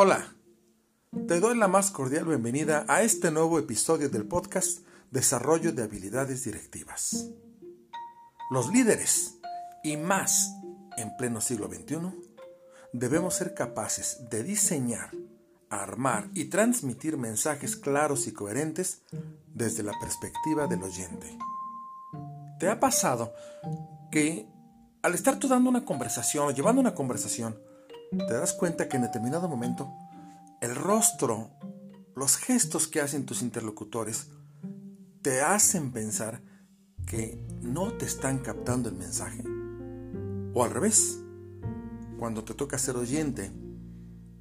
Hola, te doy la más cordial bienvenida a este nuevo episodio del podcast Desarrollo de Habilidades Directivas. Los líderes, y más en pleno siglo XXI, debemos ser capaces de diseñar, armar y transmitir mensajes claros y coherentes desde la perspectiva del oyente. ¿Te ha pasado que al estar tú dando una conversación o llevando una conversación, te das cuenta que en determinado momento el rostro, los gestos que hacen tus interlocutores, te hacen pensar que no te están captando el mensaje? O al revés, cuando te toca ser oyente,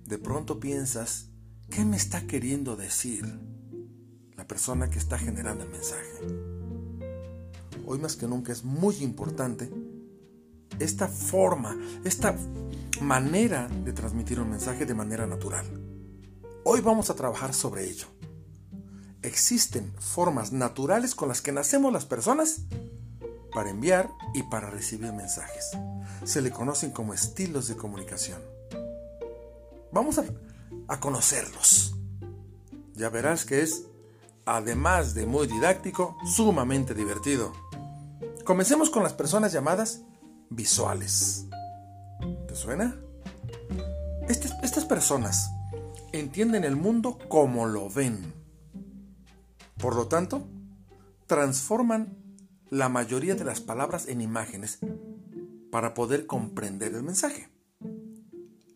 de pronto piensas, ¿qué me está queriendo decir la persona que está generando el mensaje? hoy más que nunca es muy importante esta forma, esta manera de transmitir un mensaje de manera natural. Hoy vamos a trabajar sobre ello. Existen formas naturales con las que nacemos las personas para enviar y para recibir mensajes. Se le conocen como estilos de comunicación. Vamos a, a conocerlos. Ya verás que es, además de muy didáctico, sumamente divertido. Comencemos con las personas llamadas visuales. ¿Te suena? Estas, estas personas entienden el mundo como lo ven. Por lo tanto, transforman la mayoría de las palabras en imágenes para poder comprender el mensaje.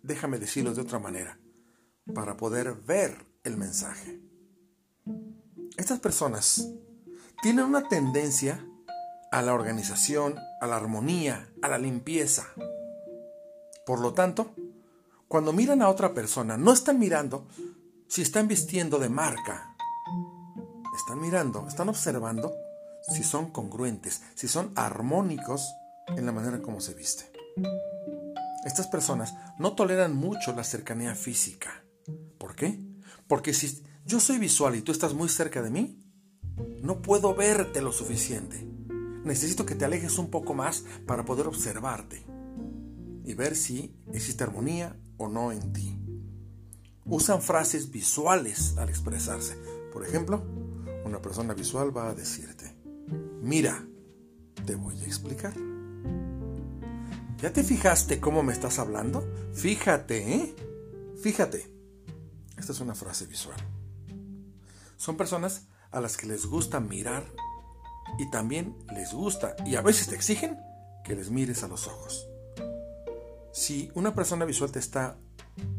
Déjame decirlo de otra manera, para poder ver el mensaje. Estas personas tienen una tendencia a la organización, a la armonía, a la limpieza. Por lo tanto, cuando miran a otra persona, no están mirando si están vistiendo de marca. Están mirando, están observando si son congruentes, si son armónicos en la manera como se viste. Estas personas no toleran mucho la cercanía física. ¿Por qué? Porque si yo soy visual y tú estás muy cerca de mí, no puedo verte lo suficiente necesito que te alejes un poco más para poder observarte y ver si existe armonía o no en ti. Usan frases visuales al expresarse. Por ejemplo, una persona visual va a decirte, mira, te voy a explicar. ¿Ya te fijaste cómo me estás hablando? Fíjate, ¿eh? Fíjate. Esta es una frase visual. Son personas a las que les gusta mirar y también les gusta y a veces te exigen que les mires a los ojos. Si una persona visual te está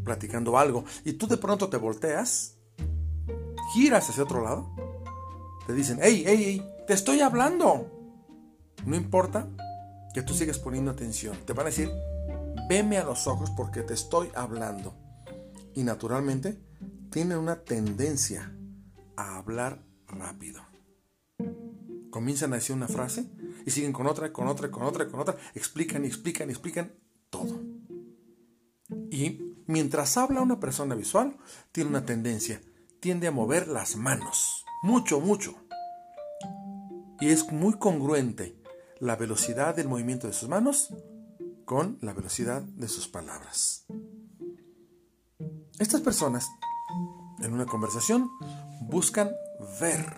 platicando algo y tú de pronto te volteas, giras hacia otro lado, te dicen, hey, hey, hey, te estoy hablando. No importa que tú sigas poniendo atención, te van a decir, veme a los ojos porque te estoy hablando. Y naturalmente tienen una tendencia a hablar rápido comienzan a decir una frase y siguen con otra, con otra, con otra, con otra, explican y explican y explican Y mientras habla una persona visual, tiene una tendencia, tiende a mover las manos, mucho, mucho. Y es muy congruente la velocidad del movimiento de sus manos con la velocidad de sus palabras. Estas personas, en una conversación, buscan ver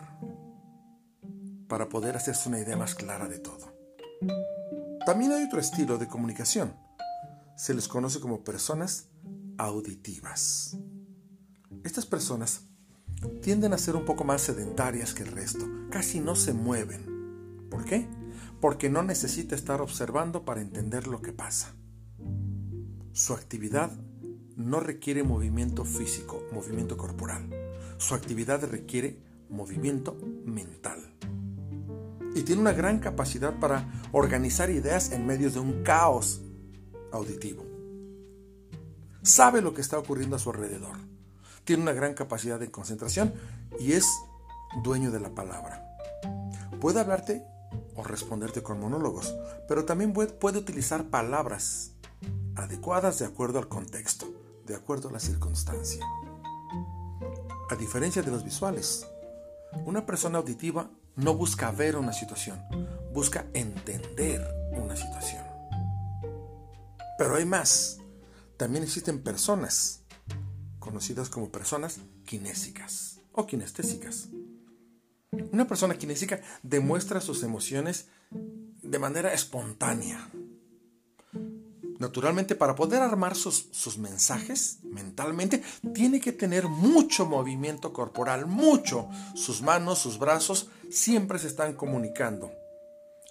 para poder hacerse una idea más clara de todo. También hay otro estilo de comunicación. Se les conoce como personas auditivas. Estas personas tienden a ser un poco más sedentarias que el resto, casi no se mueven. ¿Por qué? Porque no necesita estar observando para entender lo que pasa. Su actividad no requiere movimiento físico, movimiento corporal. Su actividad requiere movimiento mental y tiene una gran capacidad para organizar ideas en medio de un caos auditivo. Sabe lo que está ocurriendo a su alrededor. Tiene una gran capacidad de concentración y es dueño de la palabra. Puede hablarte o responderte con monólogos, pero también puede utilizar palabras adecuadas de acuerdo al contexto, de acuerdo a la circunstancia. A diferencia de los visuales, una persona auditiva no busca ver una situación, busca entender una situación. Pero hay más. También existen personas conocidas como personas kinésicas o kinestésicas. Una persona kinésica demuestra sus emociones de manera espontánea. Naturalmente, para poder armar sus, sus, mensajes mentalmente, tiene que tener mucho movimiento corporal, mucho. Sus manos, sus brazos siempre se están comunicando.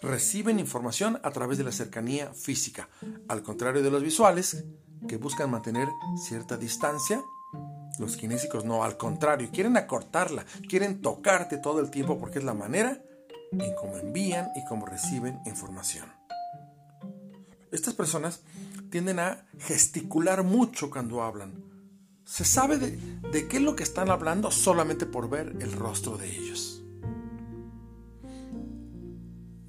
Reciben información a través de la cercanía física, al contrario de los visuales, que buscan mantener cierta distancia los kinésicos no, al contrario, quieren acortarla, quieren tocarte todo el tiempo porque es la manera en cómo envían y cómo reciben información. Estas personas tienden a gesticular mucho cuando hablan. Se sabe de, de qué es lo que están hablando solamente por ver el rostro de ellos.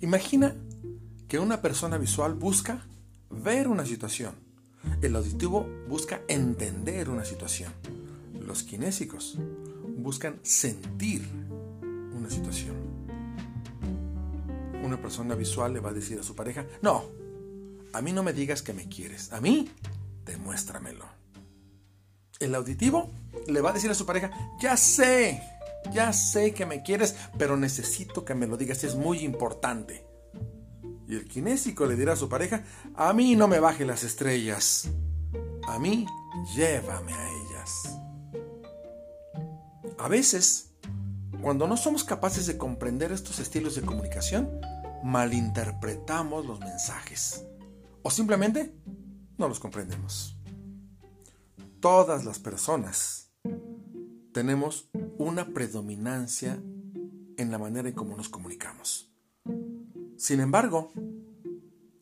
Imagina que una persona visual busca ver una situación. El auditivo busca entender una situación los kinésicos buscan sentir una situación. Una persona visual le va a decir a su pareja, no, a mí no me digas que me quieres, a mí demuéstramelo. El auditivo le va a decir a su pareja, ya sé, ya sé que me quieres, pero necesito que me lo digas, es muy importante. Y el kinésico le dirá a su pareja, a mí no me baje las estrellas, a mí llévame a ellas. A veces, cuando no somos capaces de comprender estos estilos de comunicación, malinterpretamos los mensajes o simplemente no los comprendemos. Todas las personas tenemos una predominancia en la manera en cómo nos comunicamos. Sin embargo,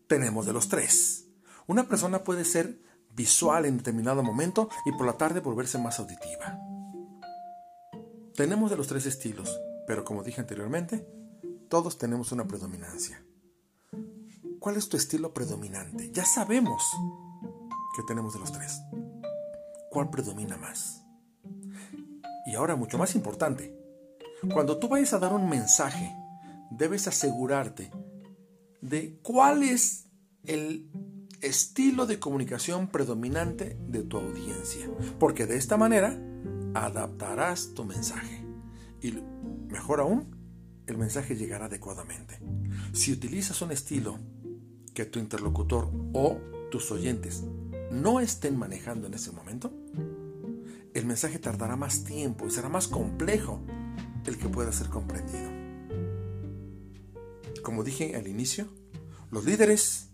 tenemos de los tres. Una persona puede ser visual en determinado momento y por la tarde volverse más auditiva. Tenemos de los tres estilos, pero como dije anteriormente, todos tenemos una predominancia. ¿Cuál es tu estilo predominante? Ya sabemos que tenemos de los tres. ¿Cuál predomina más? Y ahora, mucho más importante, cuando tú vayas a dar un mensaje, debes asegurarte de cuál es el estilo de comunicación predominante de tu audiencia, porque de esta manera adaptarás tu mensaje. Y mejor aún, el mensaje llegará adecuadamente. Si utilizas un estilo que tu interlocutor o tus oyentes no estén manejando en ese momento, el mensaje tardará más tiempo y será más complejo el que pueda ser comprendido. Como dije al inicio, los líderes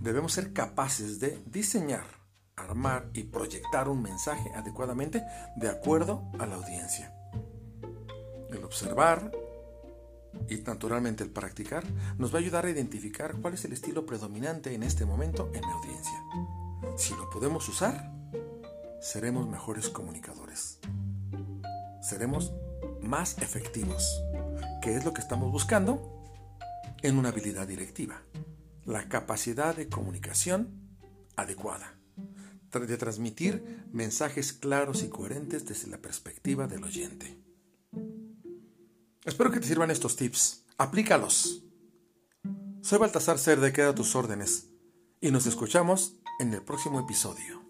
debemos ser capaces de diseñar armar y proyectar un mensaje adecuadamente de acuerdo a la audiencia. El observar y naturalmente el practicar nos va a ayudar a identificar cuál es el estilo predominante en este momento en la audiencia. Si lo podemos usar, seremos mejores comunicadores. Seremos más efectivos, que es lo que estamos buscando en una habilidad directiva, la capacidad de comunicación adecuada de transmitir mensajes claros y coherentes desde la perspectiva del oyente. Espero que te sirvan estos tips. Aplícalos. Soy Baltasar Cerda, queda tus órdenes y nos escuchamos en el próximo episodio.